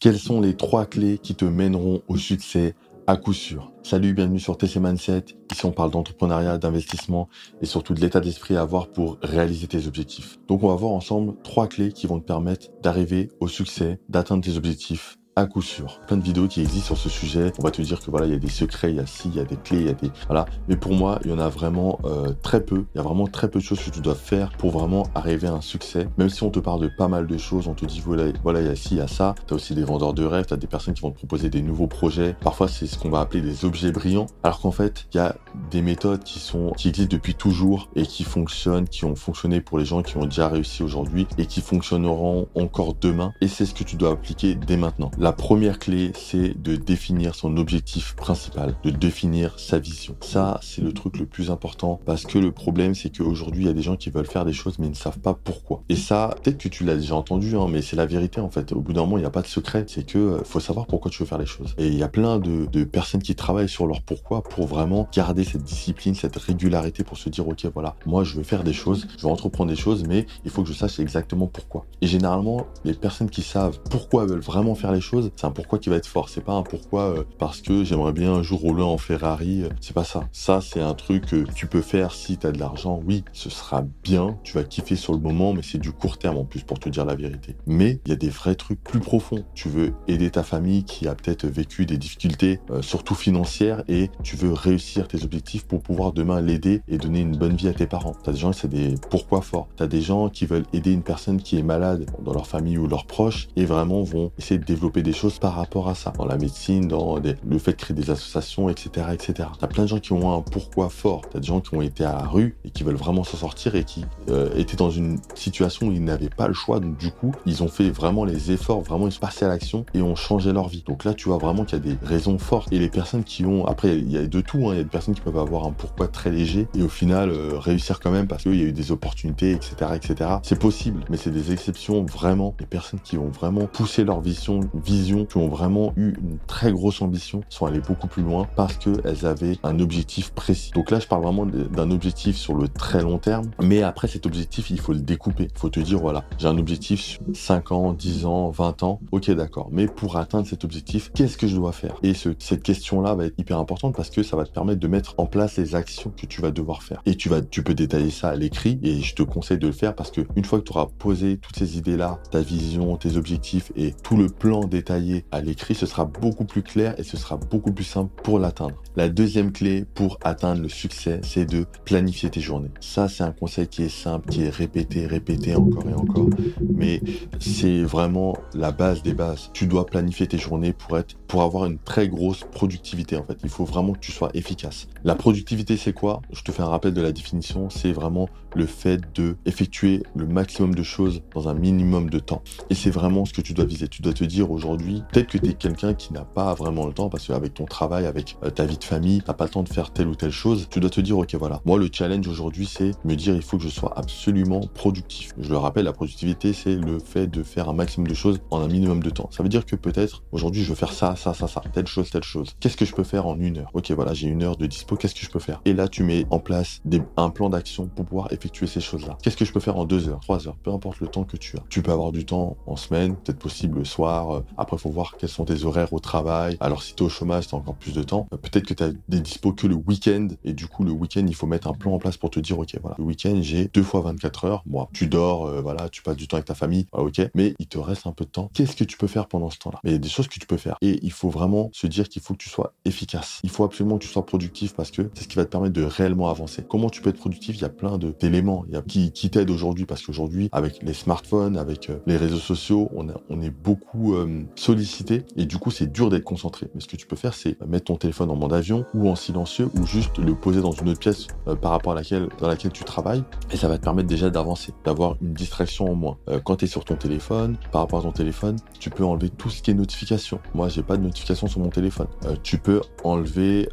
Quelles sont les trois clés qui te mèneront au succès à coup sûr? Salut, bienvenue sur TC Mindset. Ici, on parle d'entrepreneuriat, d'investissement et surtout de l'état d'esprit à avoir pour réaliser tes objectifs. Donc, on va voir ensemble trois clés qui vont te permettre d'arriver au succès, d'atteindre tes objectifs à coup sûr. Plein de vidéos qui existent sur ce sujet. On va te dire que voilà, il y a des secrets, il y a ci, il y a des clés, il y a des voilà. Mais pour moi, il y en a vraiment euh, très peu. Il y a vraiment très peu de choses que tu dois faire pour vraiment arriver à un succès. Même si on te parle de pas mal de choses, on te dit voilà, voilà, il y a ci, il y a ça. Tu as aussi des vendeurs de rêves, tu as des personnes qui vont te proposer des nouveaux projets. Parfois, c'est ce qu'on va appeler des objets brillants. Alors qu'en fait, il y a des méthodes qui sont qui existent depuis toujours et qui fonctionnent, qui ont fonctionné pour les gens qui ont déjà réussi aujourd'hui et qui fonctionneront encore demain. Et c'est ce que tu dois appliquer dès maintenant. La première clé, c'est de définir son objectif principal, de définir sa vision. Ça, c'est le truc le plus important parce que le problème, c'est qu'aujourd'hui, il y a des gens qui veulent faire des choses mais ils ne savent pas pourquoi. Et ça, peut-être que tu l'as déjà entendu, hein, mais c'est la vérité en fait. Au bout d'un moment, il n'y a pas de secret. C'est que euh, faut savoir pourquoi tu veux faire les choses. Et il y a plein de, de personnes qui travaillent sur leur pourquoi pour vraiment garder cette discipline, cette régularité pour se dire, ok, voilà, moi, je veux faire des choses, je veux entreprendre des choses, mais il faut que je sache exactement pourquoi. Et généralement, les personnes qui savent pourquoi elles veulent vraiment faire les choses, c'est un pourquoi qui va être fort. C'est pas un pourquoi euh, parce que j'aimerais bien un jour rouler en Ferrari. Euh, c'est pas ça. Ça, c'est un truc que tu peux faire si tu as de l'argent. Oui, ce sera bien. Tu vas kiffer sur le moment, mais c'est du court terme en plus pour te dire la vérité. Mais il y a des vrais trucs plus profonds. Tu veux aider ta famille qui a peut-être vécu des difficultés, euh, surtout financières, et tu veux réussir tes objectifs pour pouvoir demain l'aider et donner une bonne vie à tes parents. T'as des gens, c'est des pourquoi forts. T'as des gens qui veulent aider une personne qui est malade dans leur famille ou leurs proches et vraiment vont essayer de développer des choses par rapport à ça, dans la médecine, dans le fait de créer des associations, etc. etc. T'as plein de gens qui ont un pourquoi fort. T'as des gens qui ont été à la rue et qui veulent vraiment s'en sortir et qui euh, étaient dans une situation où ils n'avaient pas le choix. Donc du coup, ils ont fait vraiment les efforts, vraiment ils sont passés à l'action et ont changé leur vie. Donc là, tu vois vraiment qu'il y a des raisons fortes. Et les personnes qui ont, après, il y a de tout. Hein. Il y a des personnes qui peuvent avoir un pourquoi très léger et au final euh, réussir quand même parce qu'il y a eu des opportunités, etc., etc. C'est possible, mais c'est des exceptions vraiment. Les personnes qui ont vraiment poussé leur vision, qui ont vraiment eu une très grosse ambition, sont allées beaucoup plus loin parce qu'elles avaient un objectif précis. Donc là, je parle vraiment d'un objectif sur le très long terme, mais après cet objectif, il faut le découper. Il faut te dire, voilà, j'ai un objectif sur 5 ans, 10 ans, 20 ans, ok d'accord, mais pour atteindre cet objectif, qu'est-ce que je dois faire? Et ce, cette question-là va être hyper importante parce que ça va te permettre de mettre en place les actions que tu vas devoir faire. Et tu, vas, tu peux détailler ça à l'écrit et je te conseille de le faire parce que une fois que tu auras posé toutes ces idées-là, ta vision, tes objectifs et tout le plan détaillé à l'écrit, ce sera beaucoup plus clair et ce sera beaucoup plus simple pour l'atteindre. La deuxième clé pour atteindre le succès, c'est de planifier tes journées. Ça, c'est un conseil qui est simple, qui est répété, répété encore et encore, mais c'est vraiment la base des bases. Tu dois planifier tes journées pour être, pour avoir une très grosse productivité en fait. Il faut vraiment que tu sois efficace. La productivité, c'est quoi? Je te fais un rappel de la définition. C'est vraiment le fait de effectuer le maximum de choses dans un minimum de temps. Et c'est vraiment ce que tu dois viser. Tu dois te dire aujourd'hui, peut-être que tu es quelqu'un qui n'a pas vraiment le temps parce qu'avec ton travail, avec euh, ta vie de famille, t'as pas le temps de faire telle ou telle chose. Tu dois te dire, ok, voilà. Moi, le challenge aujourd'hui, c'est me dire, il faut que je sois absolument productif. Je le rappelle, la productivité, c'est le fait de faire un maximum de choses en un minimum de temps. Ça veut dire que peut-être aujourd'hui, je veux faire ça, ça, ça, ça, telle chose, telle chose. Qu'est-ce que je peux faire en une heure? Ok, voilà, j'ai une heure de dispo. Qu'est-ce que je peux faire? Et là, tu mets en place un plan d'action pour pouvoir effectuer ces choses-là. Qu'est-ce que je peux faire en deux heures, trois heures, peu importe le temps que tu as. Tu peux avoir du temps en semaine, peut-être possible le soir. Après, faut voir quels sont tes horaires au travail. Alors, si tu es au chômage, tu as encore plus de temps. Euh, peut-être que tu as des dispos que le week-end. Et du coup, le week-end, il faut mettre un plan en place pour te dire, OK, voilà, le week-end, j'ai deux fois 24 heures. Moi, tu dors, euh, voilà, tu passes du temps avec ta famille. OK. Mais il te reste un peu de temps. Qu'est-ce que tu peux faire pendant ce temps-là? Mais il y a des choses que tu peux faire. Et il faut vraiment se dire qu'il faut que tu sois efficace. Il faut absolument que tu sois productif parce que c'est ce qui va te permettre de réellement avancer. Comment tu peux être productif? Il y a plein d'éléments qui, qui t'aident aujourd'hui parce qu'aujourd'hui, avec les smartphones, avec euh, les réseaux sociaux, on, est beaucoup sollicité et du coup, c'est dur d'être concentré. Mais ce que tu peux faire, c'est mettre ton téléphone en mode avion ou en silencieux ou juste le poser dans une autre pièce euh, par rapport à laquelle, dans laquelle tu travailles et ça va te permettre déjà d'avancer, d'avoir une distraction en moins. quand tu es sur ton téléphone, par rapport à ton téléphone, tu peux enlever tout ce qui est notification. Moi, j'ai pas de notification sur mon téléphone. tu peux enlever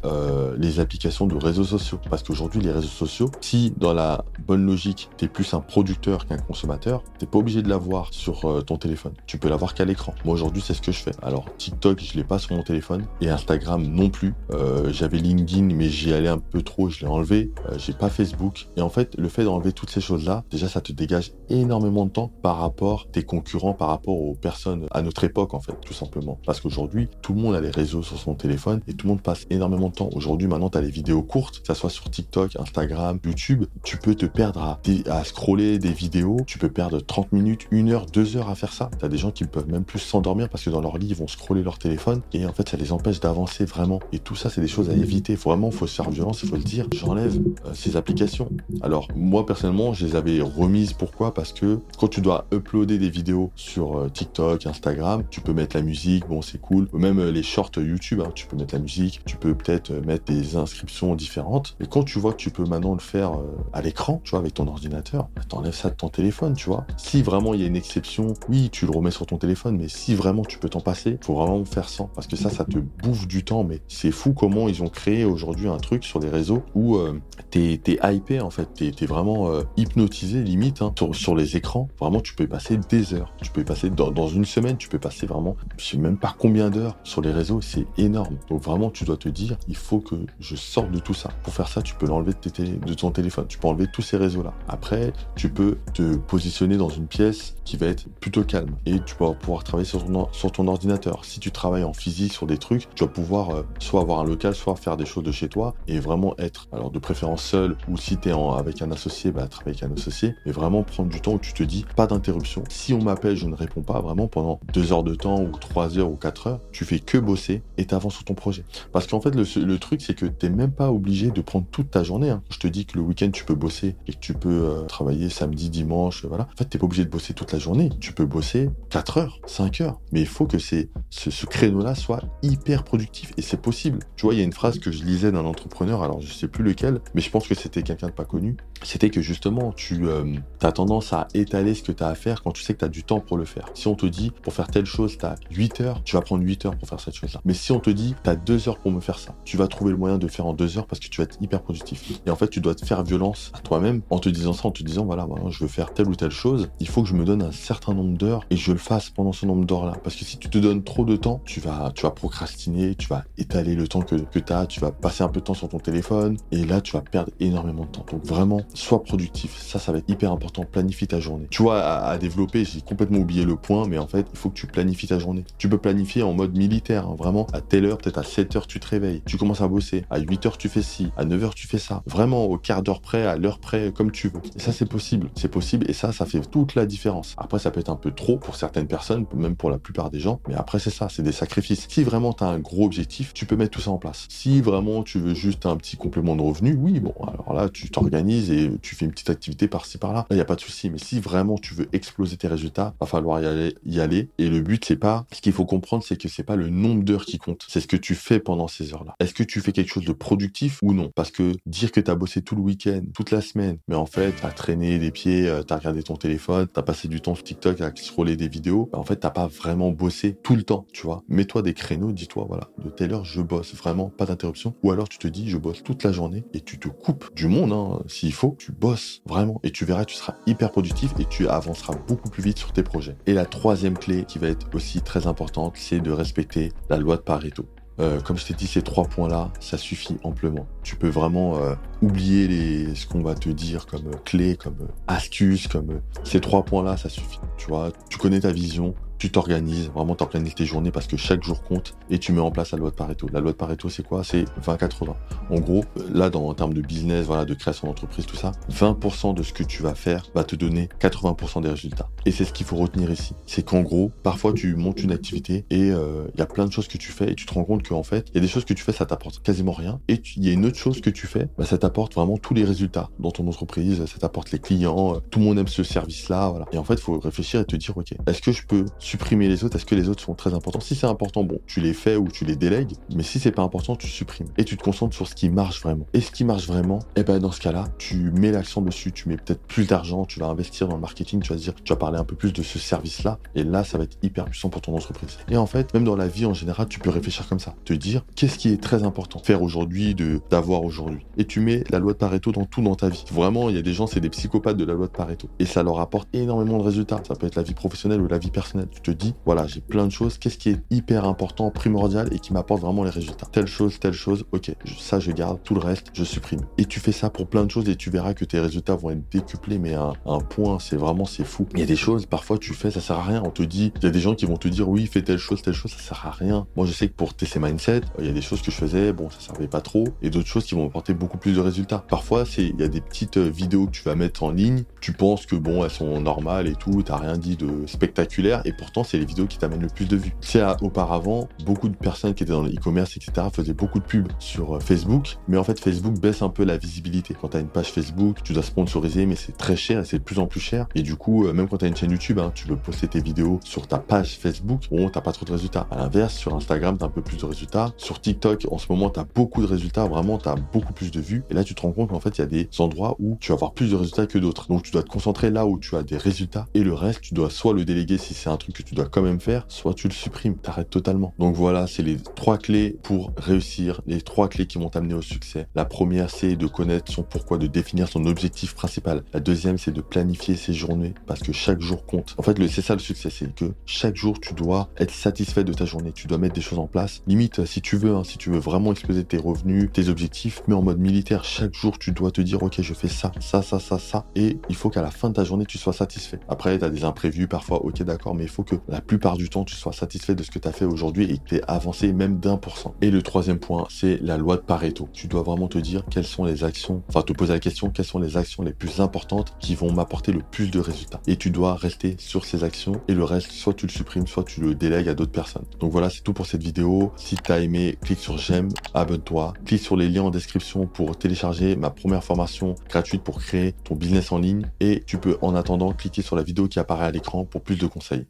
les applications de réseaux sociaux parce qu'aujourd'hui, les réseaux sociaux, si dans la bonne logique, tu es plus un producteur qu'un consommateur, t'es pas obligé de l'avoir sur euh, ton téléphone. Tu peux l'avoir qu'à l'écran. Moi aujourd'hui, c'est ce que je fais. Alors TikTok, je l'ai pas sur mon téléphone et Instagram non plus. Euh, j'avais LinkedIn, mais j'y allais un peu trop, je l'ai enlevé. Euh, j'ai pas Facebook. Et en fait, le fait d'enlever toutes ces choses-là, déjà, ça te dégage énormément de temps par rapport tes concurrents, par rapport aux personnes à notre époque, en fait, tout simplement. Parce qu'aujourd'hui, tout le monde a les réseaux sur son téléphone et tout le monde passe énormément de temps. Aujourd'hui, maintenant, tu as les vidéos courtes, que ça soit sur TikTok, Instagram, YouTube. Tu peux te perdre à, à scroller des vidéos. Tu peux perdre 30 minutes, 1 heure, 2 heures à faire ça. Tu as des gens qui peuvent même plus s'endormir parce que dans leur lit, ils vont scroller leur téléphone et en fait, ça les empêche d'avancer vraiment. Et tout ça, c'est des choses à éviter. Vraiment, il faut se faire violence, il faut le dire. J'enlève euh, ces applications. Alors, moi, personnellement, je les avais remises. Pourquoi? Parce que quand tu dois uploader des vidéos sur euh, TikTok, Instagram, tu peux mettre la musique, bon, c'est cool. Même euh, les shorts YouTube, hein, tu peux mettre la musique, tu peux peut-être mettre des inscriptions différentes. Et quand tu vois que tu peux maintenant le faire à l'écran, tu vois, avec ton ordinateur, bah, t'enlèves ça de ton téléphone, tu vois. Si vraiment il y a une exception, oui, tu le remets sur ton téléphone, mais si vraiment tu peux t'en passer, faut vraiment faire sans. Parce que ça, ça te bouffe du temps, mais c'est fou comment ils ont créé aujourd'hui un truc sur les réseaux où euh, t'es es hypé en fait, t'es es vraiment euh, hypnotisé limite hein, sur, les écrans. Vraiment, tu peux y passer des heures. Tu peux y passer dans, une semaine, tu peux passer vraiment, je sais même pas combien d'heures sur les réseaux, c'est énorme. Donc vraiment, tu dois te dire, il faut que je sorte de tout ça. Pour faire ça, tu peux l'enlever de, de ton téléphone. Tu peux enlever tous ces réseaux-là. Après, tu peux te positionner dans une pièce qui va être plutôt calme et tu vas pouvoir travailler sur ton, sur ton ordinateur. Si tu travailles en physique sur des trucs, tu vas pouvoir euh, soit avoir un local, soit faire des choses de chez toi et vraiment être, alors de préférence seul ou si tu es avec un associé, bah, travailler avec un associé, mais vraiment prendre du temps où tu te dis pas d'interruption. Si on m'appelle, je ne réponds pas vraiment pendant deux heures de temps ou trois heures ou quatre heures, tu fais que bosser et tu avances sur ton projet. Parce qu'en fait, le, truc, c'est que tu n'es même pas obligé de prendre toute ta journée. Hein. Je te dis que le week-end, tu peux bosser et que tu peux euh, travailler samedi, dimanche, voilà. En fait, tu n'es pas obligé de bosser toute la journée. Tu peux bosser 4 heures, 5 heures. Il faut que ce, ce créneau-là soit hyper productif. Et c'est possible. Tu vois, il y a une phrase que je lisais d'un entrepreneur, alors je sais plus lequel, mais je pense que c'était quelqu'un de pas connu. C'était que justement, tu euh, as tendance à étaler ce que tu as à faire quand tu sais que tu as du temps pour le faire. Si on te dit, pour faire telle chose, tu as 8 heures, tu vas prendre 8 heures pour faire cette chose-là. Mais si on te dit, tu as 2 heures pour me faire ça, tu vas trouver le moyen de faire en 2 heures parce que tu vas être hyper productif. Et en fait, tu dois te faire violence à toi-même en te disant ça, en te disant, voilà, je veux faire telle ou telle chose, il faut que je me donne un certain nombre d'heures et je le fasse pendant ce nombre d'heures-là. Parce que si tu te donnes trop de temps, tu vas, tu vas procrastiner, tu vas étaler le temps que, que tu as, tu vas passer un peu de temps sur ton téléphone et là, tu vas perdre énormément de temps. Donc vraiment, sois productif. Ça, ça va être hyper important. Planifie ta journée. Tu vois, à, développer, j'ai complètement oublié le point, mais en fait, il faut que tu planifies ta journée. Tu peux planifier en mode militaire, hein. vraiment. À telle heure, peut-être à 7 heures, tu te réveilles. Tu commences à bosser. À 8 heures, tu fais ci. À 9 heures, tu fais ça. Vraiment, au quart d'heure près, à l'heure près, comme tu veux. Et ça, c'est possible. C'est possible. Et ça, ça fait toute la différence. Après, ça peut être un peu trop pour certaines personnes, même pour la plupart des gens. Mais après, c'est ça. C'est des sacrifices. Si vraiment tu as un gros objectif, tu peux mettre tout ça en place. Si vraiment tu veux juste un petit complément de revenu, oui, bon, alors là, tu t'organises et tu fais une petite activité par-ci par-là. Là, il n'y a pas de souci. Mais si vraiment tu veux exploser tes résultats, va falloir y aller. Y aller. Et le but, c'est pas. Ce qu'il faut comprendre, c'est que c'est pas le nombre d'heures qui compte. C'est ce que tu fais pendant ces heures-là. Est-ce que tu fais quelque chose de productif ou non? Parce que dire que tu as bossé tout le week-end, toute la semaine, mais en fait, as traîné les pieds, euh, tu as regardé ton téléphone, tu as passé du temps sur TikTok à scroller des vidéos, bah, en fait, t'as pas vraiment bossé tout le temps, tu vois. Mets-toi des créneaux, dis-toi, voilà, de telle heure, je bosse vraiment, pas d'interruption. Ou alors tu te dis, je bosse toute la journée et tu te coupes du monde, hein, s'il faut, tu bosses vraiment. Et tu verras, tu seras hyper productif et tu avanceras beaucoup plus vite sur tes projets. Et la troisième clé qui va être aussi très importante, c'est de respecter la loi de Pareto. Euh, comme je t'ai dit, ces trois points-là, ça suffit amplement. Tu peux vraiment euh, oublier les, ce qu'on va te dire comme euh, clé, comme astuce, comme ces trois points-là, ça suffit. Tu vois, tu connais ta vision, tu t'organises, vraiment tu organises tes journées parce que chaque jour compte et tu mets en place la loi de Pareto. La loi de Pareto, c'est quoi? C'est 20-80. En gros, là, dans, en termes de business, voilà, de création d'entreprise, tout ça, 20% de ce que tu vas faire va te donner 80% des résultats. Et c'est ce qu'il faut retenir ici. C'est qu'en gros, parfois tu montes une activité et euh, il y a plein de choses que tu fais et tu te rends compte qu'en fait, il y a des choses que tu fais, ça t'apporte quasiment rien. Et il y a une autre chose que tu fais, bah, ça t'apporte vraiment tous les résultats dans ton entreprise, ça t'apporte les clients, euh, tout le monde aime ce service-là, voilà. Et en fait, il faut réfléchir et te dire, ok, est-ce que je peux supprimer les autres Est-ce que les autres sont très importants Si c'est important, bon, tu les fais ou tu les délègues, mais si c'est pas important, tu supprimes. Et tu te concentres sur ce qui marche vraiment. Et ce qui marche vraiment, eh ben dans ce cas-là, tu mets l'accent dessus, tu mets peut-être plus d'argent, tu vas investir dans le marketing, tu vas dire, tu vas parler un peu plus de ce service-là, et là, ça va être hyper puissant pour ton entreprise. Et en fait, même dans la vie en général, tu peux réfléchir comme ça, te dire, qu'est-ce qui est très important? Faire aujourd'hui, de d'avoir aujourd'hui. Et tu mets la loi de Pareto dans tout dans ta vie. Vraiment, il y a des gens, c'est des psychopathes de la loi de Pareto, et ça leur apporte énormément de résultats. Ça peut être la vie professionnelle ou la vie personnelle Te dis, voilà, j'ai plein de choses. Qu'est-ce qui est hyper important, primordial et qui m'apporte vraiment les résultats Telle chose, telle chose. Ok, ça je garde. Tout le reste, je supprime. Et tu fais ça pour plein de choses et tu verras que tes résultats vont être décuplés, mais à un point, c'est vraiment, c'est fou. Il y a des choses, parfois tu fais, ça sert à rien. On te dit, il y a des gens qui vont te dire, oui, fais telle chose, telle chose, ça sert à rien. Moi, je sais que pour TC Mindset, il y a des choses que je faisais, bon, ça servait pas trop, et d'autres choses qui vont apporter beaucoup plus de résultats. Parfois, c'est, il y a des petites euh, vidéos que tu vas mettre en ligne, tu penses que bon, elles sont normales et tout, t'as rien dit de spectaculaire, et c'est les vidéos qui t'amènent le plus de vues. C'est auparavant, beaucoup de personnes qui étaient dans le e-commerce, etc., faisaient beaucoup de pubs sur euh, Facebook, mais en fait, Facebook baisse un peu la visibilité. Quand tu as une page Facebook, tu dois sponsoriser, mais c'est très cher et c'est de plus en plus cher. Et du coup, euh, même quand tu as une chaîne YouTube, hein, tu veux poster tes vidéos sur ta page Facebook, bon, t'as pas trop de résultats. À l'inverse, sur Instagram, tu as un peu plus de résultats. Sur TikTok, en ce moment, tu as beaucoup de résultats, vraiment, tu as beaucoup plus de vues. Et là, tu te rends compte qu'en fait, il y a des endroits où tu vas avoir plus de résultats que d'autres. Donc, tu dois te concentrer là où tu as des résultats et le reste, tu dois soit le déléguer si c'est un truc tu dois quand même faire, soit tu le supprimes, t'arrêtes totalement. Donc voilà, c'est les trois clés pour réussir, les trois clés qui vont t'amener au succès. La première, c'est de connaître son pourquoi, de définir son objectif principal. La deuxième, c'est de planifier ses journées parce que chaque jour compte. En fait, c'est ça le succès, c'est que chaque jour, tu dois être satisfait de ta journée. Tu dois mettre des choses en place. Limite, si tu veux, hein, si tu veux vraiment exploser tes revenus, tes objectifs, mais en mode militaire, chaque jour, tu dois te dire, ok, je fais ça, ça, ça, ça, ça. Et il faut qu'à la fin de ta journée, tu sois satisfait. Après, tu as des imprévus parfois, ok, d'accord, mais il faut que la plupart du temps, tu sois satisfait de ce que tu as fait aujourd'hui et que tu aies avancé même d'un pour cent. Et le troisième point, c'est la loi de Pareto. Tu dois vraiment te dire quelles sont les actions, enfin te poser la question, quelles sont les actions les plus importantes qui vont m'apporter le plus de résultats. Et tu dois rester sur ces actions et le reste, soit tu le supprimes, soit tu le délègues à d'autres personnes. Donc voilà, c'est tout pour cette vidéo. Si tu as aimé, clique sur j'aime, abonne-toi, clique sur les liens en description pour télécharger ma première formation gratuite pour créer ton business en ligne et tu peux en attendant cliquer sur la vidéo qui apparaît à l'écran pour plus de conseils.